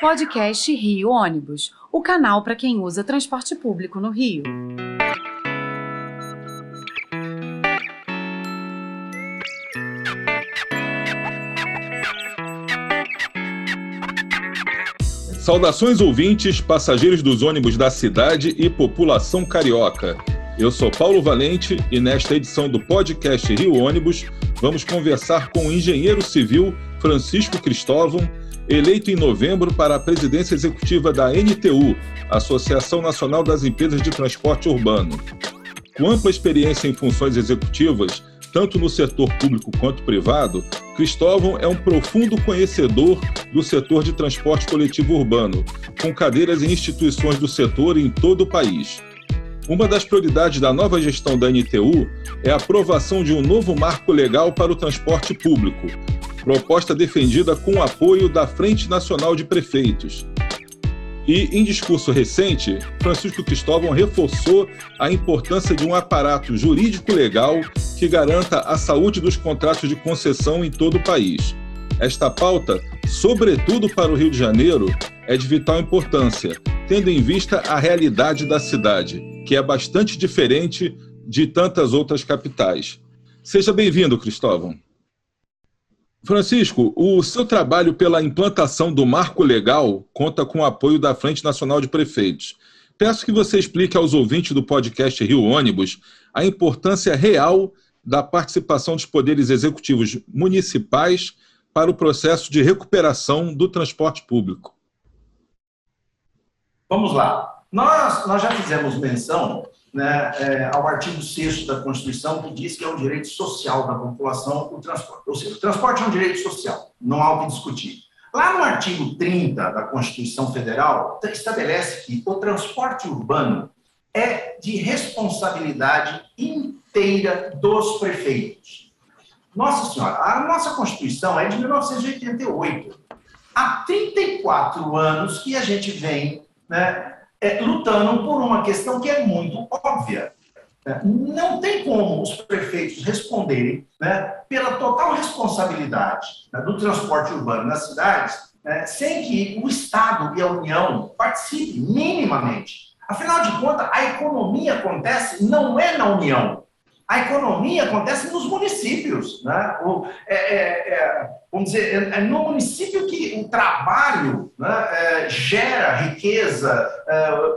Podcast Rio Ônibus, o canal para quem usa transporte público no Rio. Saudações ouvintes, passageiros dos ônibus da cidade e população carioca. Eu sou Paulo Valente e nesta edição do podcast Rio Ônibus vamos conversar com o engenheiro civil Francisco Cristóvão, eleito em novembro para a presidência executiva da NTU, Associação Nacional das Empresas de Transporte Urbano. Com ampla experiência em funções executivas, tanto no setor público quanto privado, Cristóvão é um profundo conhecedor do setor de transporte coletivo urbano, com cadeiras em instituições do setor em todo o país. Uma das prioridades da nova gestão da NTU é a aprovação de um novo marco legal para o transporte público, proposta defendida com o apoio da Frente Nacional de Prefeitos. E, em discurso recente, Francisco Cristóvão reforçou a importância de um aparato jurídico-legal que garanta a saúde dos contratos de concessão em todo o país. Esta pauta, sobretudo para o Rio de Janeiro, é de vital importância, tendo em vista a realidade da cidade, que é bastante diferente de tantas outras capitais. Seja bem-vindo, Cristóvão. Francisco, o seu trabalho pela implantação do marco legal conta com o apoio da Frente Nacional de Prefeitos. Peço que você explique aos ouvintes do podcast Rio Ônibus a importância real da participação dos poderes executivos municipais para o processo de recuperação do transporte público. Vamos lá. Nós, nós já fizemos menção né, é, ao artigo 6 da Constituição, que diz que é um direito social da população o transporte. Ou seja, o transporte é um direito social, não há o que discutir. Lá no artigo 30 da Constituição Federal, estabelece que o transporte urbano é de responsabilidade inteira dos prefeitos. Nossa Senhora, a nossa Constituição é de 1988. Há 34 anos que a gente vem né, é, lutando por uma questão que é muito óbvia. Né? Não tem como os prefeitos responderem né, pela total responsabilidade né, do transporte urbano nas cidades né, sem que o Estado e a União participem minimamente. Afinal de contas, a economia acontece não é na União, a economia acontece nos municípios. Né? O, é, é, é, vamos dizer, é, é, no município que o trabalho né, é, gera riqueza,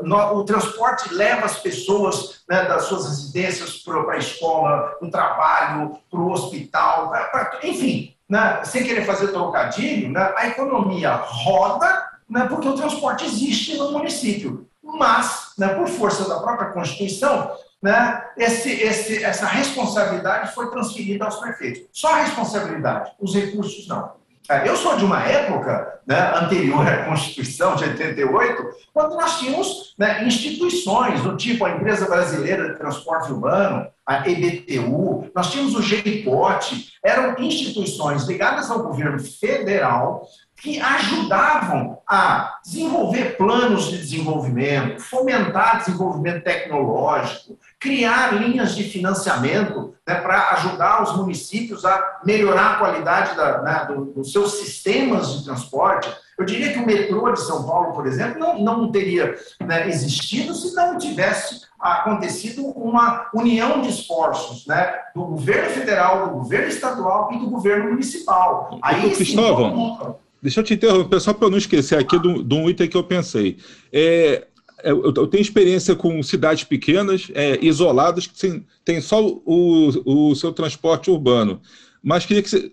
no, o transporte leva as pessoas né, das suas residências para a escola, para o trabalho, para o hospital, pra, pra, enfim, né, sem querer fazer trocadilho, né, a economia roda né, porque o transporte existe no município. Mas, né, por força da própria Constituição, né, esse, esse, essa responsabilidade foi transferida aos prefeitos. Só a responsabilidade, os recursos não. É, eu sou de uma época né, anterior à Constituição de 88, quando nós tínhamos né, instituições do tipo a Empresa Brasileira de Transporte Urbano, a EBTU, nós tínhamos o GIPOT, eram instituições ligadas ao governo federal que ajudavam a desenvolver planos de desenvolvimento, fomentar desenvolvimento tecnológico, criar linhas de financiamento né, para ajudar os municípios a melhorar a qualidade da, né, do, dos seus sistemas de transporte. Eu diria que o metrô de São Paulo, por exemplo, não, não teria né, existido se não tivesse acontecido uma união de esforços né, do governo federal, do governo estadual e do governo municipal. Aí, Cristóvão, deixa eu te interromper, só para eu não esquecer aqui de um item que eu pensei. É, é, eu tenho experiência com cidades pequenas, é, isoladas, que tem só o, o seu transporte urbano. Mas queria que você,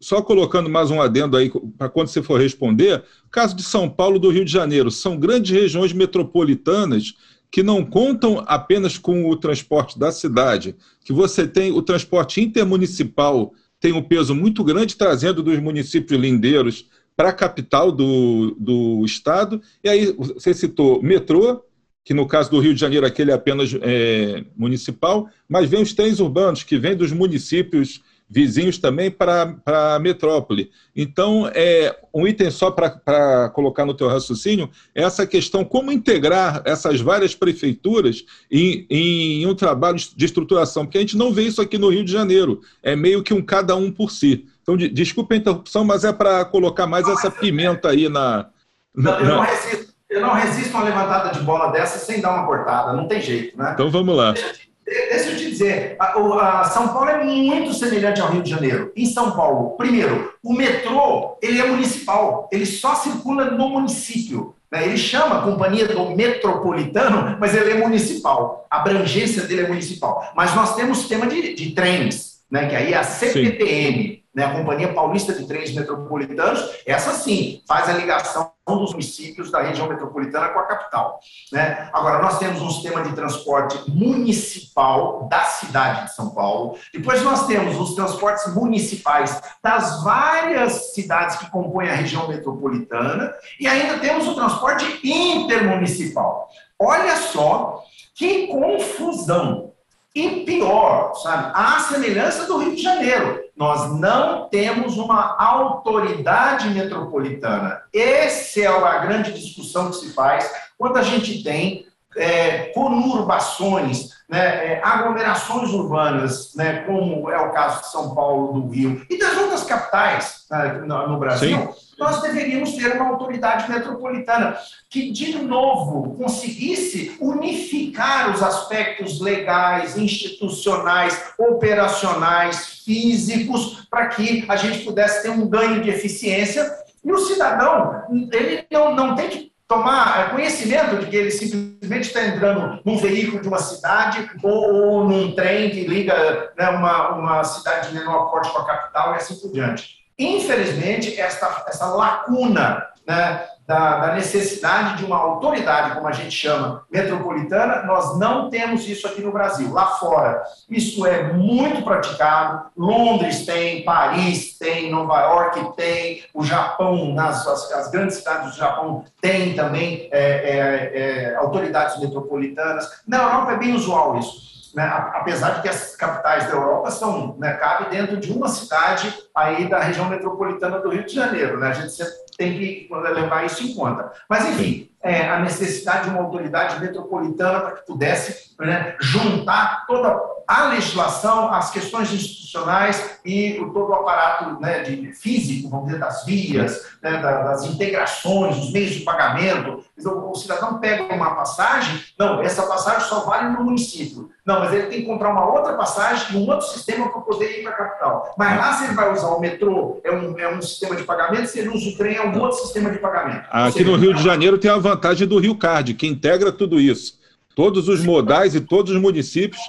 só colocando mais um adendo aí para quando você for responder, caso de São Paulo do Rio de Janeiro, são grandes regiões metropolitanas que não contam apenas com o transporte da cidade, que você tem o transporte intermunicipal tem um peso muito grande trazendo dos municípios lindeiros para a capital do, do estado. E aí você citou metrô, que no caso do Rio de Janeiro aquele é apenas é, municipal, mas vem os trens urbanos, que vêm dos municípios vizinhos também para a metrópole. Então, é, um item só para colocar no teu raciocínio é essa questão, como integrar essas várias prefeituras em, em um trabalho de estruturação, porque a gente não vê isso aqui no Rio de Janeiro, é meio que um cada um por si. Então, de, desculpa a interrupção, mas é para colocar mais essa pimenta aí na, Não, eu, não resisto, eu não resisto a uma levantada de bola dessa sem dar uma cortada, não tem jeito, né? Então vamos lá. Deixa, deixa eu te dizer, a, a São Paulo é muito semelhante ao Rio de Janeiro. Em São Paulo, primeiro, o metrô ele é municipal, ele só circula no município. Né? Ele chama a companhia do metropolitano, mas ele é municipal. A abrangência dele é municipal. Mas nós temos sistema de, de trens, né? que aí é a CPTM. Sim né, a Companhia Paulista de Trens Metropolitanos, essa sim faz a ligação dos municípios da região metropolitana com a capital. Né? Agora, nós temos um sistema de transporte municipal da cidade de São Paulo, depois nós temos os transportes municipais das várias cidades que compõem a região metropolitana, e ainda temos o transporte intermunicipal. Olha só que confusão! E pior, sabe? A semelhança do Rio de Janeiro. Nós não temos uma autoridade metropolitana. Essa é a grande discussão que se faz quando a gente tem é, conurbações, né, é, aglomerações urbanas, né, como é o caso de São Paulo, do Rio, e das outras capitais né, no, Brasil. Sim nós deveríamos ter uma autoridade metropolitana que, de novo, conseguisse os aspectos legais, institucionais, operacionais, físicos, para que a gente pudesse ter um ganho de eficiência. E o cidadão, ele não, não tem que tomar conhecimento de que ele simplesmente está entrando num veículo de uma cidade ou, ou num trem que liga né, uma, uma cidade de menor porte com a capital e assim por diante. Infelizmente, esta, essa lacuna né, da, da, necessidade de uma autoridade, como a gente chama, metropolitana, nós não temos isso aqui no Brasil. Lá fora, isso é muito praticado. Londres tem, Paris tem, Nova York tem, o Japão, nas as, as grandes cidades do Japão, tem também é, é, é, autoridades metropolitanas. Na Europa é bem usual isso né, apesar de que as capitais da Europa são, né, cabe dentro de uma cidade aí da região metropolitana do Rio de Janeiro, né, a gente sempre tem que levar isso em conta. Mas, enfim, é, a necessidade de uma autoridade metropolitana para que pudesse né, juntar toda a legislação, as questões institucionais e o, todo o aparato né, de, físico, vamos dizer, das vias, né, das integrações, os meios de pagamento. O cidadão pega uma passagem, não, essa passagem só vale no município. Não, mas ele tem que comprar uma outra passagem e um outro sistema para poder ir para a capital. Mas lá, se ele vai usar o metrô, é um, é um sistema de pagamento, se ele usa o trem, é um outro sistema de pagamento. Aqui seja, no Rio de Janeiro tem a vantagem do Rio Card, que integra tudo isso. Todos os modais e todos os municípios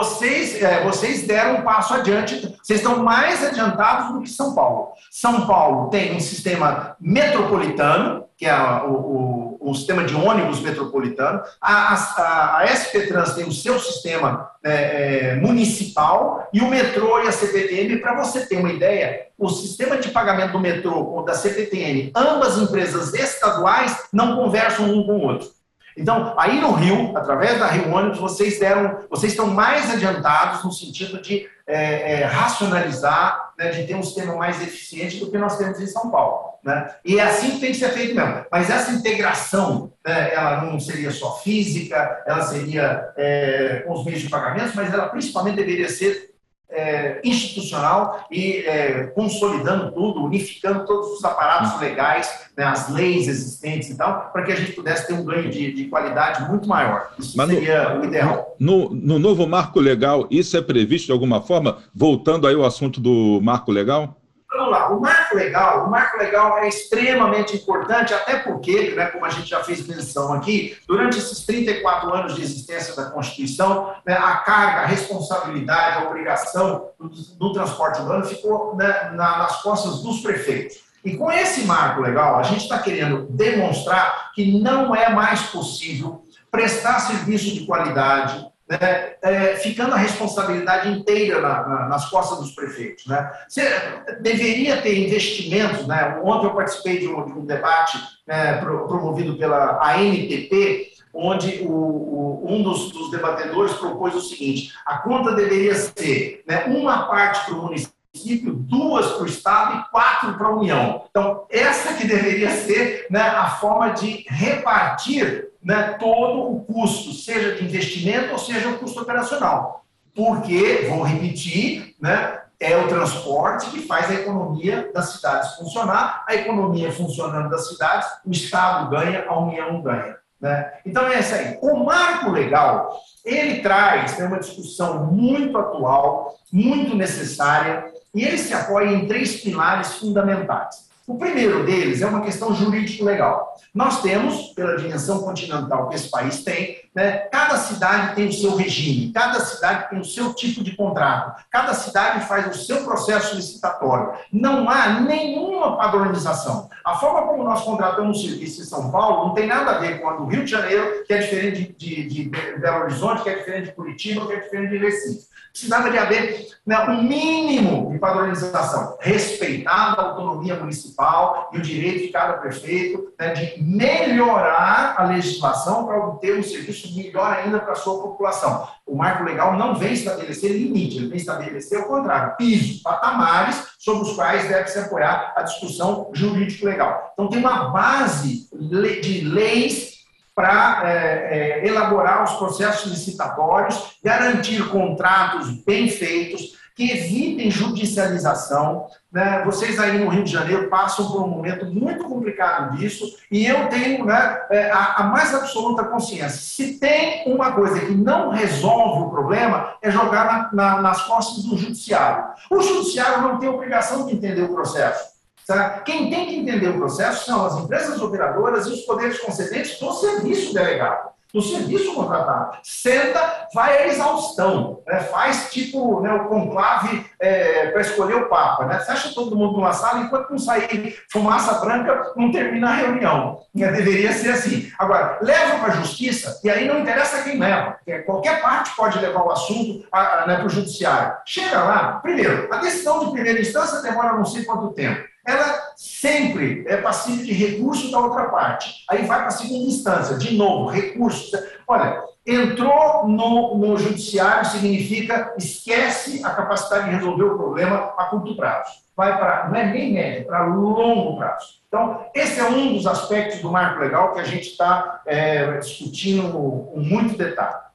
vocês, é, vocês deram um passo adiante, vocês estão mais adiantados do que São Paulo. São Paulo tem um sistema metropolitano, que é o, o, o sistema de ônibus metropolitano, a, a, a SP Trans tem o seu sistema é, é, municipal e o metrô e a CPTM, para você ter uma ideia, o sistema de pagamento do metrô ou da CPTM, ambas empresas estaduais não conversam um com o outro. Então, aí no Rio, através da Rio Ônibus, vocês deram, vocês estão mais adiantados no sentido de é, é, racionalizar, né, de ter um sistema mais eficiente do que nós temos em São Paulo. Né? E é assim que tem que ser feito mesmo. Mas essa integração, né, ela não seria só física, ela seria é, com os meios de pagamento, mas ela principalmente deveria ser é, institucional e é, consolidando tudo, unificando todos os aparatos legais, né, as leis existentes e tal, para que a gente pudesse ter um ganho de, de qualidade muito maior. Isso Mas seria no, o ideal. No, no novo marco legal, isso é previsto de alguma forma? Voltando aí ao assunto do marco legal? Vamos lá, o marco legal, o marco legal é extremamente importante, até porque, né, como a gente já fez menção aqui, durante esses 34 anos de existência da Constituição, né, a carga, a responsabilidade, a obrigação do, do transporte urbano ficou né, na, nas costas dos prefeitos. E com esse marco legal, a gente está querendo demonstrar que não é mais possível prestar serviço de qualidade, né, é, ficando a responsabilidade inteira na, na, nas costas dos prefeitos. Né? Você deveria ter investimentos. Né? Ontem eu participei de um, de um debate né, promovido pela ANTP, onde o, o, um dos, dos, debatedores propôs o seguinte: a conta deveria ser né, uma parte para o município duas para o Estado e quatro para a União. Então, essa que deveria ser né, a forma de repartir né, todo o custo, seja de investimento ou seja o custo operacional. Porque, vou repetir, né, É o transporte que faz a economia das cidades funcionar, a economia funcionando das cidades, o Estado ganha, a União ganha. Né? Então é isso aí. O marco legal, ele traz né, uma discussão muito atual, muito necessária, e ele se apoia em três pilares fundamentais. O primeiro deles é uma questão jurídico-legal. Nós temos, pela dimensão continental que esse país tem, né, cada cidade tem o seu regime, cada cidade tem o seu tipo de contrato, cada cidade faz o seu processo licitatório. Não há nenhuma padronização. A forma como nós contratamos serviço em São Paulo não tem nada a ver com a do Rio de Janeiro, que é diferente de, de, de Belo Horizonte, que é diferente de Curitiba, que é diferente de Recife. Precisava de haver né, um mínimo de padronização, respeitando a autonomia municipal e o direito de cada prefeito né, de melhorar a legislação para obter um serviço melhor ainda para a sua população. O marco legal não vem estabelecer limite, ele vem estabelecer o contrário, pisos, patamares sobre os quais deve se apoiar a discussão jurídico-legal. Então, tem uma base de leis para é, é, elaborar os processos licitatórios, garantir contratos bem feitos, que evitem judicialização. Né? Vocês aí no Rio de Janeiro passam por um momento muito complicado disso, e eu tenho né, é, a, a, mais absoluta consciência. Se tem uma coisa que não resolve o problema, é jogar na, na, nas costas do judiciário. O judiciário não tem obrigação de entender o processo. Tá? Quem tem que entender o processo são as empresas operadoras e os poderes concedentes do serviço delegado, do serviço contratado. Senta, vai à exaustão, né? faz tipo né, o conclave é, para escolher o Papa. Né? Fecha todo mundo numa sala, enquanto não sair fumaça branca, não termina a reunião. Né? Deveria ser assim. Agora, leva para a justiça, e aí não interessa quem leva, qualquer parte pode levar o assunto né, para o judiciário. Chega lá, primeiro, a decisão de primeira instância demora não sei quanto tempo ela sempre é passível de recurso da outra parte. Aí vai para a segunda instância, de novo, recurso. Olha, entrou no, no judiciário significa esquece a capacidade de resolver o problema a curto prazo. Vai para, não é nem médio, para longo prazo. Então, esse é um dos aspectos do marco legal que a gente está é, discutindo com muito detalhe.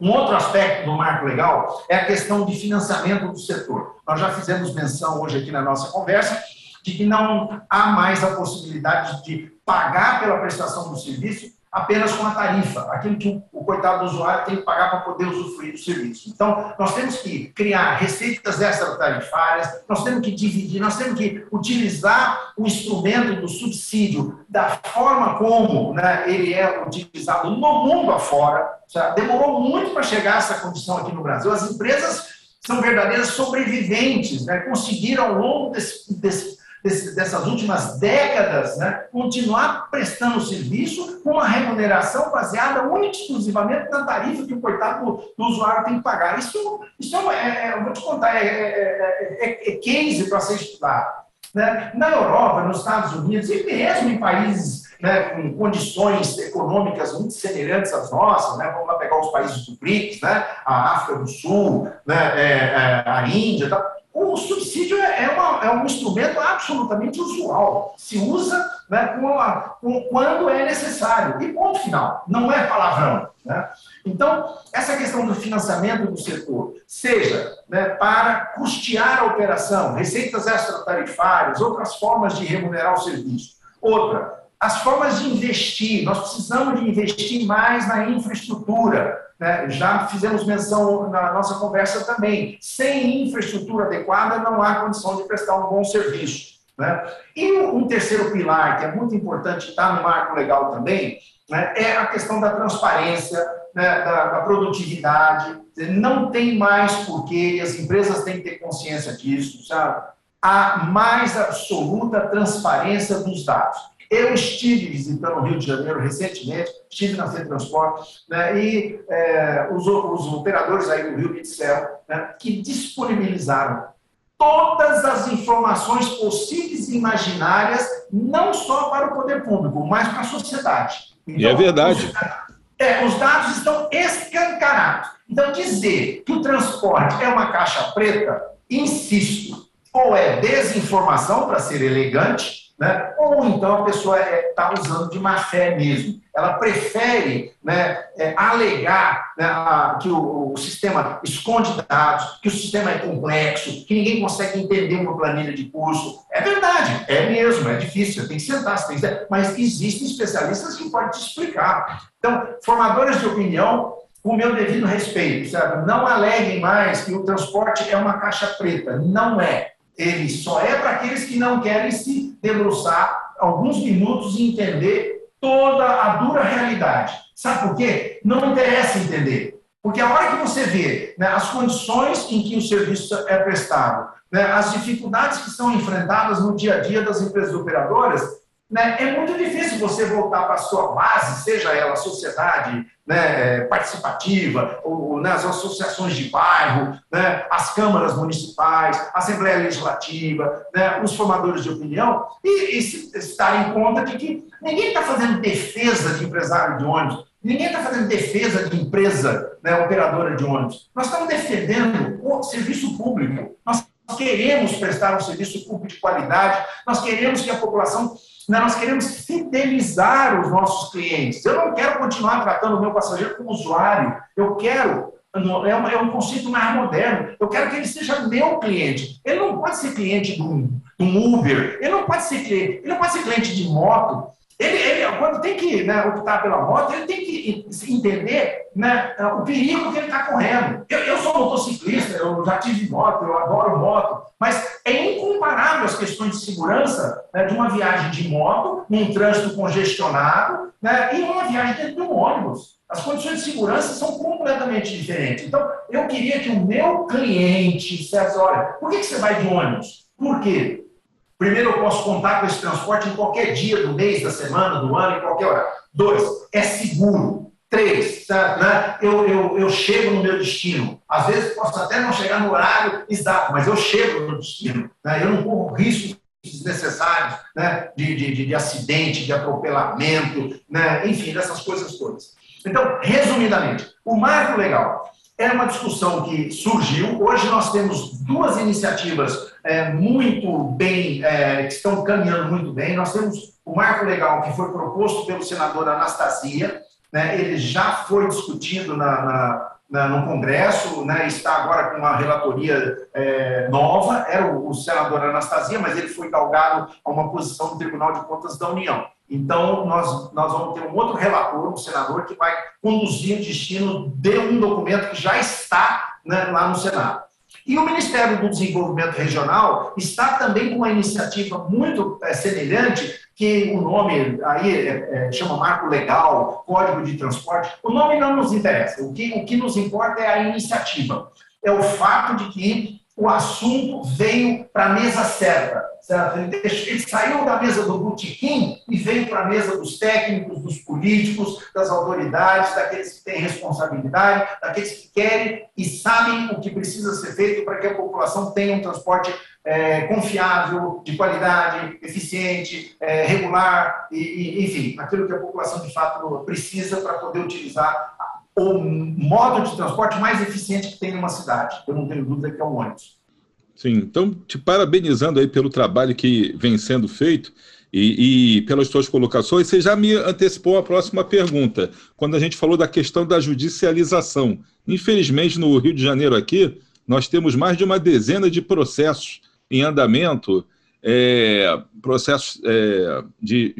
Um outro aspecto do marco legal é a questão de financiamento do setor. Nós já fizemos menção hoje aqui na nossa conversa de que não há mais a possibilidade de pagar pela prestação do serviço apenas com a tarifa, aquilo que o, coitado do usuário tem que pagar para poder usufruir do serviço. Então, nós temos que criar receitas extra-tarifárias, nós temos que dividir, nós temos que utilizar o instrumento do subsídio da forma como né, ele é utilizado no mundo afora. Demorou muito para chegar a essa condição aqui no Brasil. As empresas são verdadeiras sobreviventes, né? conseguiram ao longo desse, desse dessas últimas décadas, né, continuar prestando serviço com uma remuneração baseada única e exclusivamente na tarifa que o coitado do, usuário tem que pagar. Isso, isso é, é, é eu vou te contar, é, é, é, é case para ser estudado. Né? Na Europa, nos Estados Unidos e mesmo em países né, com condições econômicas muito semelhantes às nossas, né, vamos lá pegar os países do BRICS, né, a África do Sul, né, é, é, a Índia, tá, o subsídio é, é, uma, é, um instrumento absolutamente usual. Se usa né, com com, quando é necessário. E ponto final. Não é palavrão. Né? Então, essa questão do financiamento do setor, seja né, para custear a operação, receitas extratarifárias, outras formas de remunerar o serviço. Outra, as formas de investir. Nós precisamos de investir mais na infraestrutura. Né? Já fizemos menção na nossa conversa também. Sem infraestrutura adequada, não há condição de prestar um bom serviço. Né? E um terceiro pilar, que é muito importante, está no marco legal também, né, é a questão da transparência, né, da, da, produtividade. Não tem mais porquê, as empresas têm que ter consciência disso, sabe? A mais absoluta transparência dos dados. Eu estive visitando o Rio de Janeiro recentemente, estive na FETransporte, né, e é, os, os, operadores aí do Rio me disseram né, que disponibilizaram todas as informações possíveis e imaginárias, não só para o poder público, mas para a sociedade. Então, e é verdade. Os, é, os dados estão escancarados. Então, dizer que o transporte é uma caixa preta, insisto, ou é desinformação, para ser elegante, né? ou então a pessoa está é, tá usando de má fé mesmo. Ela prefere né, é, alegar né, a, que o, o, sistema esconde dados, que o sistema é complexo, que ninguém consegue entender uma planilha de curso. É verdade, é mesmo, é difícil, tem que sentar, tem que sentar, mas existem especialistas que podem te explicar. Então, formadores de opinião, com o meu devido respeito, sabe? não aleguem mais que o transporte é uma caixa preta. Não é. Ele só é para aqueles que não querem se debruçar alguns minutos e entender toda a dura realidade. Sabe por quê? Não interessa entender. Porque a hora que você vê né, as condições em que o serviço é prestado, né, as dificuldades que são enfrentadas no dia a dia das empresas operadoras, né, é muito difícil você voltar para a sua base, seja ela a sociedade né, participativa, ou, né, as associações de bairro, né, as câmaras municipais, a Assembleia Legislativa, né, os formadores de opinião, e, e se, se dar em conta de que ninguém está fazendo defesa de empresário de ônibus, ninguém está fazendo defesa de empresa né, operadora de ônibus. Nós estamos defendendo o serviço público. Nós queremos prestar um serviço público de qualidade, nós queremos que a população nós queremos fidelizar os nossos clientes. Eu não quero continuar tratando o meu passageiro como usuário. Eu quero, é um, é um conceito mais moderno, eu quero que ele seja meu cliente. Ele não pode ser cliente de um Uber, ele não pode ser cliente, ele não pode ser cliente de moto, ele, ele, quando tem que né, optar pela moto, ele tem que entender né, o perigo que ele está correndo. Eu, eu, sou motociclista, eu já tive moto, eu adoro moto, mas é incomparável as questões de segurança né, de uma viagem de moto, num trânsito congestionado, né, e uma viagem dentro de um ônibus. As condições de segurança são completamente diferentes. Então, eu queria que o meu cliente dissesse: olha, por que, que você vai de ônibus? Por quê? Primeiro, eu posso contar com esse transporte em qualquer dia do mês, da semana, do ano, em qualquer hora. Dois, é seguro. Três, tá, né? eu, eu, eu chego no meu destino. Às vezes posso até não chegar no horário exato, mas eu chego no destino. Né? Eu não corro riscos desnecessários né? de, de, de, acidente, de atropelamento, né? enfim, dessas coisas todas. Então, resumidamente, o marco legal é uma discussão que surgiu. Hoje nós temos duas iniciativas é, muito bem, é, que estão caminhando muito bem. Nós temos o marco legal que foi proposto pelo senador Anastasia, né, ele já foi discutido na, na, na, no Congresso, né, está agora com uma relatoria é, nova, era o, o senador Anastasia, mas ele foi galgado a uma posição do Tribunal de Contas da União. Então, nós, nós vamos ter um outro relator, um senador, que vai conduzir o destino de um documento que já está né, lá no Senado. E o Ministério do Desenvolvimento Regional está também com uma iniciativa muito é, semelhante, que o nome aí é, é, chama Marco Legal, Código de Transporte. O nome não nos interessa, o que, o que nos importa é a iniciativa. É o fato de que o assunto veio para a mesa certa. Certo? Ele, saiu da mesa do botequim e veio para a mesa dos técnicos, dos políticos, das autoridades, daqueles que têm responsabilidade, daqueles que querem e sabem o que precisa ser feito para que a população tenha um transporte é, confiável, de qualidade, eficiente, é, regular, e, e, enfim, aquilo que a população de fato precisa para poder utilizar o modo de transporte mais eficiente que tem numa cidade. Eu não tenho dúvida que é o ônibus. Sim, então te parabenizando aí pelo trabalho que vem sendo feito e, e, pelas suas colocações, você já me antecipou a próxima pergunta, quando a gente falou da questão da judicialização. Infelizmente, no Rio de Janeiro aqui, nós temos mais de uma dezena de processos em andamento é, processos é, de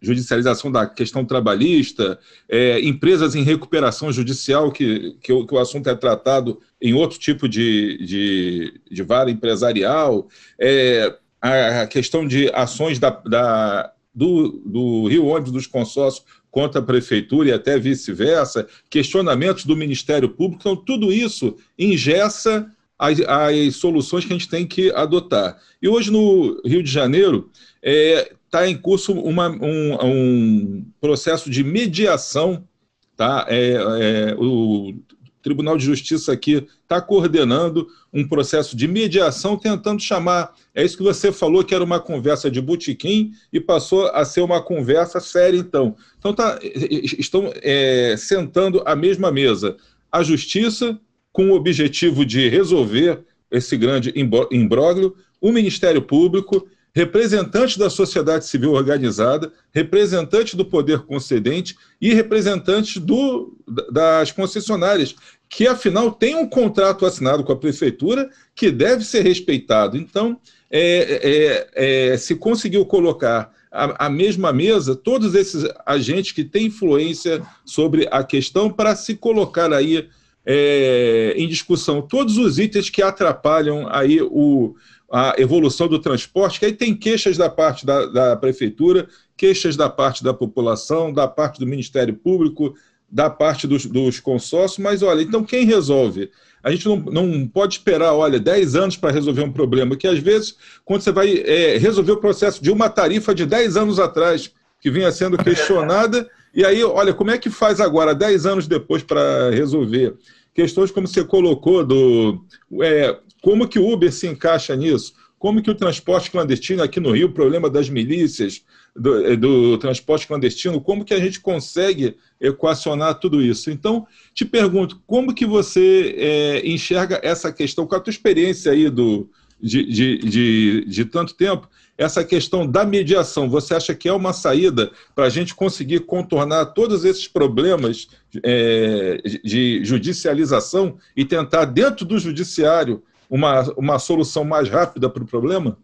judicialização da questão trabalhista, é, empresas em recuperação judicial, que, que o, que, o, assunto é tratado em outro tipo de, de, de vara empresarial, é, a questão de ações da, da, do, do Rio Ônibus dos consórcios contra a prefeitura e até vice-versa, questionamentos do Ministério Público, então tudo isso ingessa as, as, soluções que a gente tem que adotar. E hoje, no Rio de Janeiro, está é, tá em curso uma, um, um, processo de mediação. Tá? É, é, o Tribunal de Justiça aqui está coordenando um processo de mediação, tentando chamar. É isso que você falou, que era uma conversa de botequim e passou a ser uma conversa séria, então. Então, tá, estão é, sentando à mesma mesa a Justiça, com o objetivo de resolver esse grande imbróglio, o Ministério Público, representantes da sociedade civil organizada, representantes do poder concedente e representantes do, das concessionárias, que afinal têm um contrato assinado com a prefeitura que deve ser respeitado. Então, é, é, é, se conseguiu colocar a, a, mesma mesa todos esses agentes que têm influência sobre a questão para se colocar aí é, em discussão todos os itens que atrapalham aí o, a evolução do transporte, que aí tem queixas da parte da, da prefeitura, queixas da parte da população, da parte do Ministério Público, da parte dos, dos consórcios, mas olha, então quem resolve? A gente não, não pode esperar, olha, 10 anos para resolver um problema, que às vezes, quando você vai é, resolver o processo de uma tarifa de 10 anos atrás, que vinha sendo questionada, e aí, olha, como é que faz agora, 10 anos depois, para resolver? Questões como você colocou, do é, como que o Uber se encaixa nisso? Como que o transporte clandestino aqui no Rio, o problema das milícias, do, é, do, transporte clandestino, como que a gente consegue equacionar tudo isso? Então, te pergunto, como que você é, enxerga essa questão, com a tua experiência aí do, de, de, de, de, tanto tempo, essa questão da mediação, você acha que é uma saída para a gente conseguir contornar todos esses problemas é, de judicialização e tentar, dentro do judiciário, uma, uma solução mais rápida para o problema?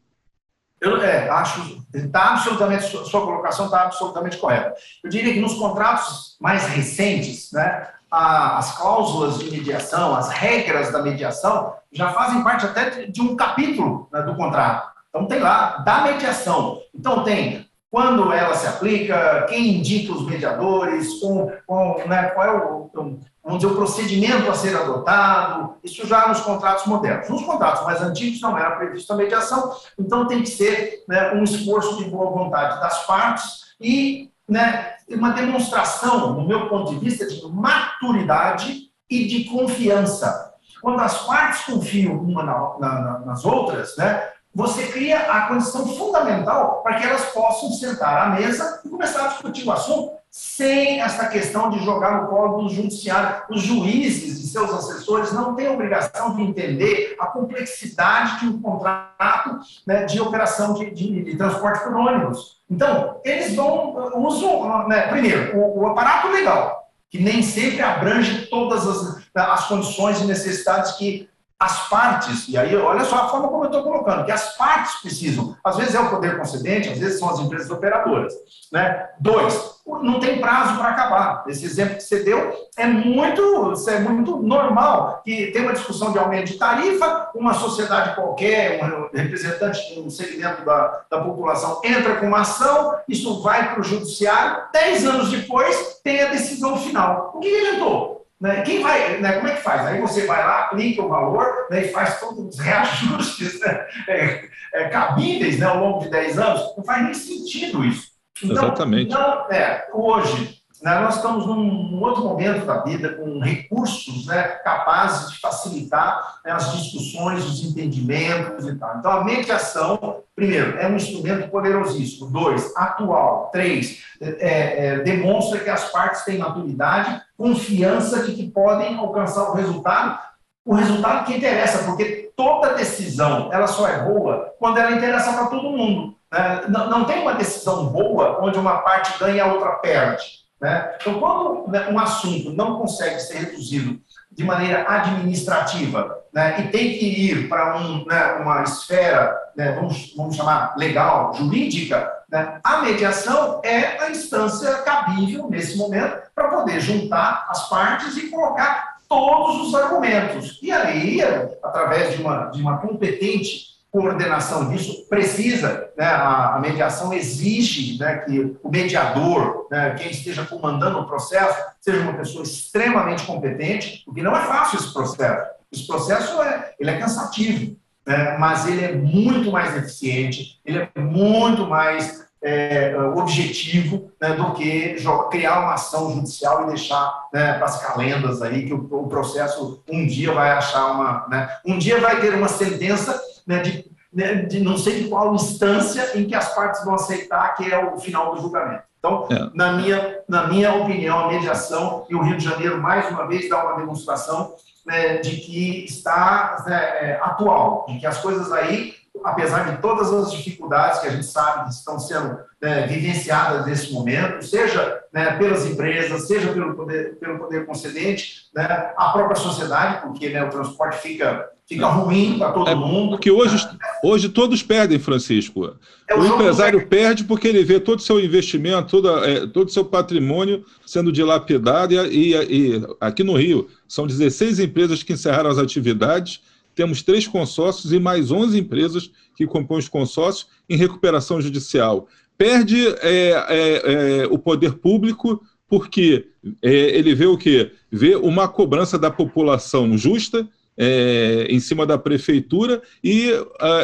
Eu é, acho está absolutamente sua colocação está absolutamente correta. Eu diria que nos contratos mais recentes, né, a, as cláusulas de mediação, as regras da mediação já fazem parte até de um capítulo né, do contrato. Então tem lá da mediação. Então tem quando ela se aplica, quem indica os mediadores, com, com, né, qual é o, vamos dizer, o procedimento a ser adotado, isso já nos contratos modernos. Nos contratos mais antigos não era previsto a mediação, então tem que ser né, um esforço de boa vontade das partes e né, uma demonstração, no meu ponto de vista, de maturidade e de confiança. Quando as partes confiam uma na, na, nas outras, né, você cria a condição fundamental para que elas possam sentar à mesa e começar a discutir o assunto sem essa questão de jogar no colo do judiciário. Os juízes e seus assessores não têm obrigação de entender a complexidade de um contrato né, de operação de, de, de, transporte por ônibus. Então, eles vão, usam, né, primeiro, o, o aparato legal, que nem sempre abrange todas as, as condições e necessidades que as partes, e aí olha só a forma como eu estou colocando, que as partes precisam, às vezes é o poder concedente, às vezes são as empresas operadoras. Né? Dois, não tem prazo para acabar. Esse exemplo que você deu é muito, é muito normal, que tem uma discussão de aumento de tarifa, uma sociedade qualquer, um representante de um segmento da, da população entra com uma ação, isso vai para o judiciário, dez anos depois tem a decisão final. O que, adiantou? Né? Quem vai, né? como é que faz? Aí você vai lá, aplica o valor né? e faz todos os reajustes né? é, é, cabíveis né? ao longo de 10 anos. Não faz nem sentido isso. Então, Exatamente. Então, é, hoje, nós estamos num, outro momento da vida com recursos né, capazes de facilitar né, as discussões, os entendimentos e tal. Então, a mediação, primeiro, é um instrumento poderosíssimo. Dois, atual. Três, é, é, demonstra que as partes têm maturidade, confiança de que podem alcançar o resultado, o resultado que interessa, porque toda decisão ela só é boa quando ela interessa para todo mundo. Né? Não, não tem uma decisão boa onde uma parte ganha e a outra perde. Né? Então, quando né, um assunto não consegue ser reduzido de maneira administrativa né, e tem que ir para um, né, uma esfera, né, vamos, vamos chamar legal, jurídica, né, a mediação é a instância cabível nesse momento para poder juntar as partes e colocar todos os argumentos. E aí, através de uma, de uma competente coordenação disso precisa, né, a, a, mediação exige né, que o mediador, né, quem esteja comandando o processo, seja uma pessoa extremamente competente, porque não é fácil esse processo. Esse processo é, ele é cansativo, né, mas ele é muito mais eficiente, ele é muito mais é, objetivo né, do que criar uma ação judicial e deixar né, para as calendas aí que o, o, processo um dia vai achar uma, né, um dia vai ter uma sentença né, de, né, de não sei de qual instância em que as partes vão aceitar que é o final do julgamento. Então, é. na, minha, na minha opinião, a mediação e o Rio de Janeiro, mais uma vez, dá uma demonstração né, de que está né, é, atual, de que as coisas aí apesar de todas as dificuldades que a gente sabe que estão sendo né, vivenciadas nesse momento, seja né, pelas empresas, seja pelo poder, pelo poder concedente, né, a própria sociedade, porque né, o transporte fica, fica ruim para todo é, mundo. Porque hoje, hoje todos perdem, Francisco. É o, o empresário perde porque ele vê todo o seu investimento, todo, é, todo o seu patrimônio sendo dilapidado, e, e, e aqui no Rio são 16 empresas que encerraram as atividades temos três consórcios e mais 11 empresas que compõem os consórcios em recuperação judicial. Perde é, é, é, o poder público porque ele vê o quê? Vê uma cobrança da população justa é, em cima da prefeitura e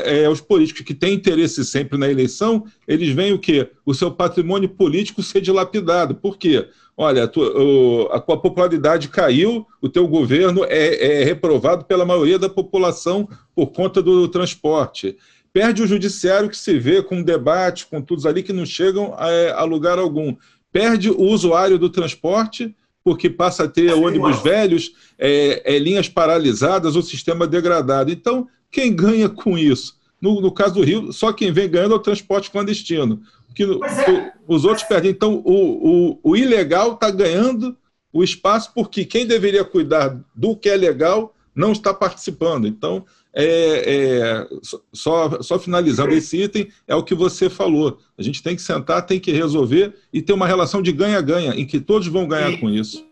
é, os políticos que têm interesse sempre na eleição, eles veem o quê? O seu patrimônio político ser dilapidado. Por quê? olha, a, tua, a tua popularidade caiu, o teu governo é, é, reprovado pela maioria da população por conta do transporte. Perde o judiciário que se vê com debate, com todos ali que não chegam a, a lugar algum. Perde o usuário do transporte, porque passa a ter ônibus velhos, é, é, linhas paralisadas, o sistema degradado. Então, quem ganha com isso? No, no, caso do Rio, só quem vem ganhando é o transporte clandestino que é. os outros perdem. Então, o, o, o ilegal está ganhando o espaço porque quem deveria cuidar do que é legal não está participando. Então, é, é, só, só finalizando esse item, é o que você falou. A gente tem que sentar, tem que resolver e ter uma relação de ganha-ganha, em que todos vão ganhar com isso.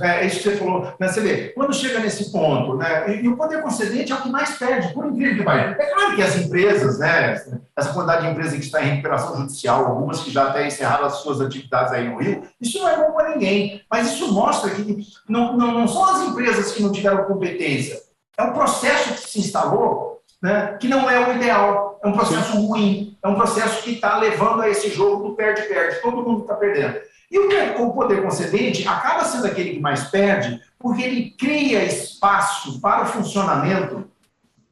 É, é isso que você falou. Né? Você vê, quando chega nesse ponto, né, e, e, o poder concedente é o que mais perde, por incrível que pareça. É claro que as empresas, né, essa quantidade de empresas que está em recuperação judicial, algumas que já até encerraram as suas atividades aí no Rio, isso não é bom para ninguém. Mas isso mostra que não, não, não são as empresas que não tiveram competência, é o processo que se instalou né, que não é o ideal. É um processo ruim, é um processo que está levando a esse jogo do perde-perde. Todo mundo está perdendo. E o poder concedente acaba sendo aquele que mais perde, porque ele cria espaço para o funcionamento,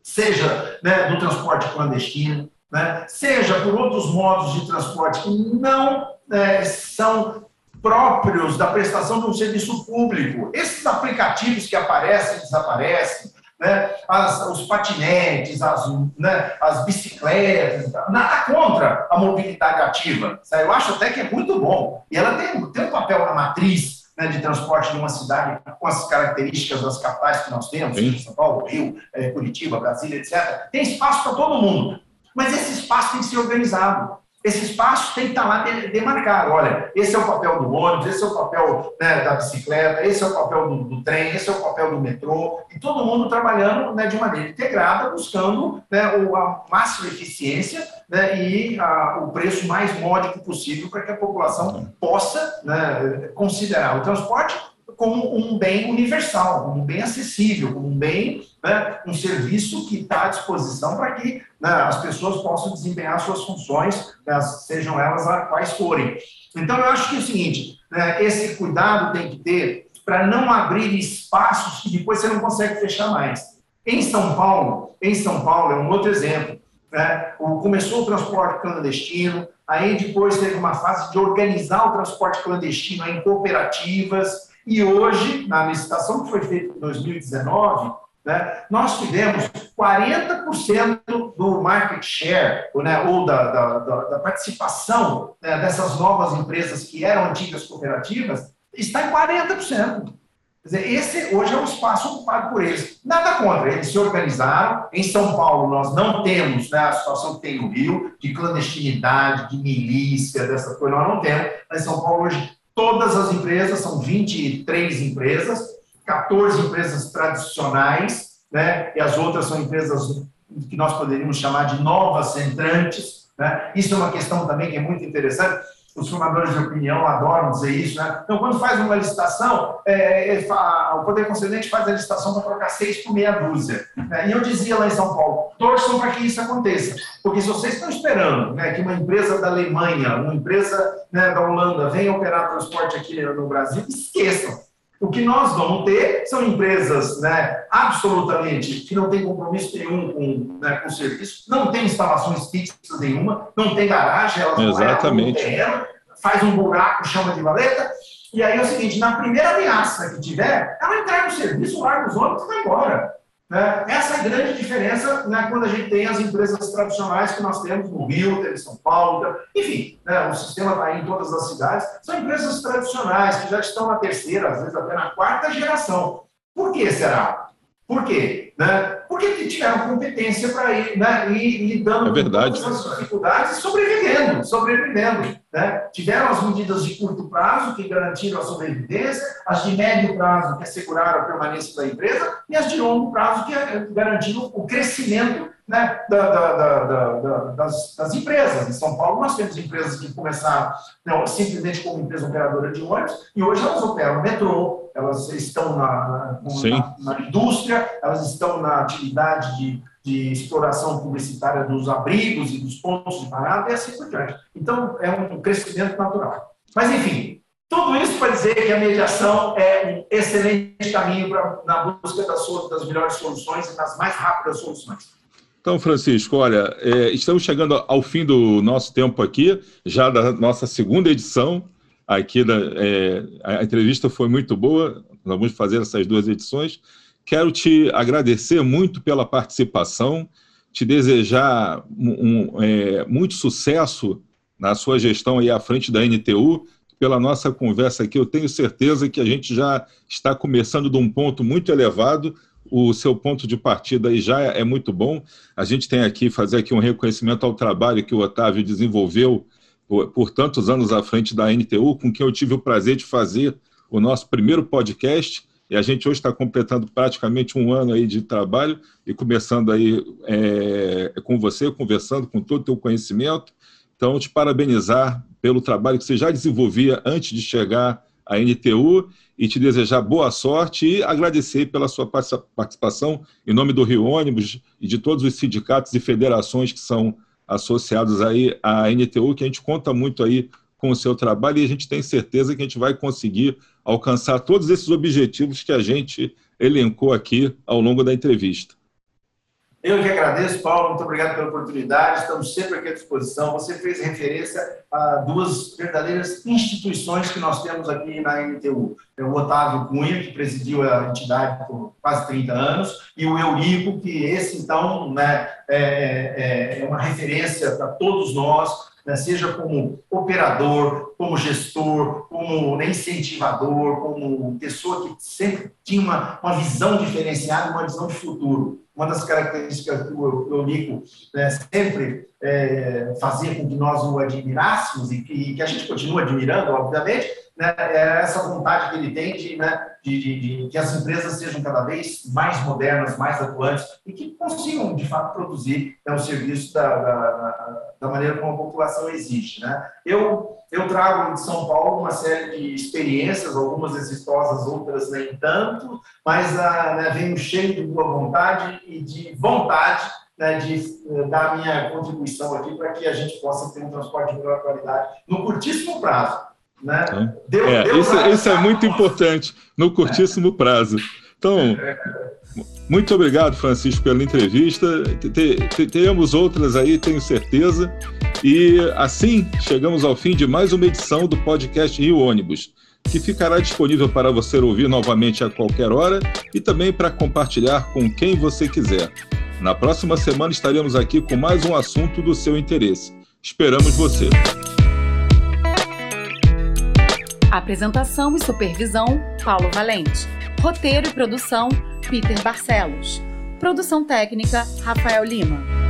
seja né, do transporte clandestino, né, seja por outros modos de transporte que não é, são próprios da prestação de um serviço público. Esses aplicativos que aparecem e desaparecem, né, as, os patinetes, as, né, as bicicletas, nada contra a mobilidade ativa. Eu acho até que é muito bom. E ela tem, tem um papel na matriz né, de transporte de uma cidade com as características das capitais que nós temos, Sim. São Paulo, Rio, é, Curitiba, Brasília, etc. Tem espaço para todo mundo. Mas esse espaço tem que ser organizado esse espaço tem que estar lá demarcado. Olha, esse é o papel do ônibus, esse é o papel né, da bicicleta, esse é o papel do, do, trem, esse é o papel do metrô, e todo mundo trabalhando né, de maneira integrada, buscando né, a máxima eficiência né, e a, o preço mais módico possível para que a população possa né, considerar o transporte como um bem universal, como um bem acessível, como um bem, né, um serviço que está à disposição para que né, as pessoas possam desempenhar suas funções, né, sejam elas quais forem. Então, eu acho que é o seguinte, né, esse cuidado tem que ter para não abrir espaços que depois você não consegue fechar mais. Em São Paulo, em São Paulo é um outro exemplo. Né, começou o transporte clandestino, aí depois teve uma fase de organizar o transporte clandestino em cooperativas, e hoje, na licitação que foi feita em 2019, né, nós tivemos 40% do market share, né, ou da, da, da participação né, dessas novas empresas que eram antigas cooperativas, está em 40%. Quer dizer, esse hoje é um espaço ocupado por eles. Nada contra, eles se organizaram. Em São Paulo, nós não temos né, a situação que tem no Rio, de clandestinidade, de milícia, dessa coisa, nós não temos. Mas São Paulo, hoje, Todas as empresas, são 23 empresas, 14 empresas tradicionais, né? e as outras são empresas que nós poderíamos chamar de novas entrantes. Né? Isso é uma questão também que é muito interessante os formadores de opinião adoram dizer isso, né? Então, quando faz uma licitação, é, é, o Poder Concedente faz a licitação para trocar seis por meia dúzia. Né? E eu dizia lá em São Paulo, torçam para que isso aconteça. Porque se vocês estão esperando né, que uma empresa da Alemanha, uma empresa né, da Holanda venha operar transporte aqui no Brasil, esqueçam. O que nós vamos ter são empresas né, absolutamente que não têm compromisso nenhum com, né, com o serviço, não tem instalações fixas nenhuma, não tem garagem, elas Exatamente. no terreno, faz um buraco, chama de valeta, e aí é o seguinte, na primeira ameaça que tiver, ela entrega o serviço, larga os ônibus e vai embora. Né? Essa é a grande diferença né, quando a gente tem as empresas tradicionais que nós temos no Rio, em São Paulo, enfim, né, o sistema está em todas as cidades. São empresas tradicionais que já estão na terceira, às vezes até na quarta geração. Por que será? Por quê? Né? Porque tiveram competência para ir, né, ir lidando é com as dificuldades e sobrevivendo, sobrevivendo. Né? Tiveram as medidas de curto prazo, que garantiram a sobrevivência, as de médio prazo, que asseguraram a permanência da empresa, e as de longo prazo, que garantiram o crescimento né, da, da, da, das, das, empresas. Em São Paulo, nós temos empresas que começaram não, simplesmente como empresa operadora de ônibus, e hoje elas operam metrô, elas estão na, na, na indústria, elas estão na atividade de, de exploração publicitária dos abrigos e dos pontos de parada, e assim por diante. Então, é um crescimento natural. Mas, enfim, tudo isso para dizer que a mediação é um excelente caminho pra, na busca das, das melhores soluções e das mais rápidas soluções. Então, Francisco, olha, é, estamos chegando ao fim do nosso tempo aqui, já da nossa segunda edição. Aqui da, é, a entrevista foi muito boa, nós vamos fazer essas duas edições. Quero te agradecer muito pela participação, te desejar um, um, é, muito sucesso na sua gestão aí à frente da NTU. Pela nossa conversa aqui, eu tenho certeza que a gente já está começando de um ponto muito elevado, o seu ponto de partida aí já é muito bom. A gente tem aqui, fazer aqui um reconhecimento ao trabalho que o Otávio desenvolveu por, por, tantos anos à frente da NTU, com quem eu tive o prazer de fazer o nosso primeiro podcast, e a gente hoje está completando praticamente um ano aí de trabalho e começando aí é, com você, conversando com todo o teu conhecimento. Então, te parabenizar pelo trabalho que você já desenvolvia antes de chegar à NTU e te desejar boa sorte e agradecer pela sua participação em nome do Rio Ônibus e de todos os sindicatos e federações que são associados aí à NTU, que a gente conta muito aí com o seu trabalho e a gente tem certeza que a gente vai conseguir alcançar todos esses objetivos que a gente elencou aqui ao longo da entrevista. Eu que agradeço, Paulo, muito obrigado pela oportunidade, estamos sempre aqui à disposição. Você fez referência a duas verdadeiras instituições que nós temos aqui na NTU. O Otávio Cunha, que presidiu a entidade por quase 30 anos, e o Eurico, que esse, então, né, é, é, é uma referência para todos nós, né, seja como operador, como gestor, como incentivador, como pessoa que sempre tinha uma, uma visão diferenciada, uma visão de futuro. Uma das características que o Eurico né, sempre é, fazia com que nós o admirássemos e que, e que a gente continua admirando, obviamente, né, é essa vontade que ele tem de, né, de, de, de, que as empresas sejam cada vez mais modernas, mais atuantes e que consigam, de fato, produzir né, o serviço da, da, da, maneira como a população exige. Né? Eu, eu trago de São Paulo uma série de experiências, algumas exitosas, outras nem tanto, mas ah, né, venho cheio de boa vontade e de vontade né, de eh, dar minha contribuição aqui para que a gente possa ter um transporte de melhor qualidade no curtíssimo prazo né? Deu, é, deu isso, isso é muito importante, no curtíssimo prazo. Então, muito obrigado, Francisco, pela entrevista. Teremos outras aí, tenho certeza. E assim chegamos ao fim de mais uma edição do podcast Rio Ônibus, que ficará disponível para você ouvir novamente a qualquer hora e também para compartilhar com quem você quiser. Na próxima semana estaremos aqui com mais um assunto do seu interesse. Esperamos você. Apresentação e supervisão: Paulo Valente. Roteiro e produção: Peter Barcelos. Produção técnica: Rafael Lima.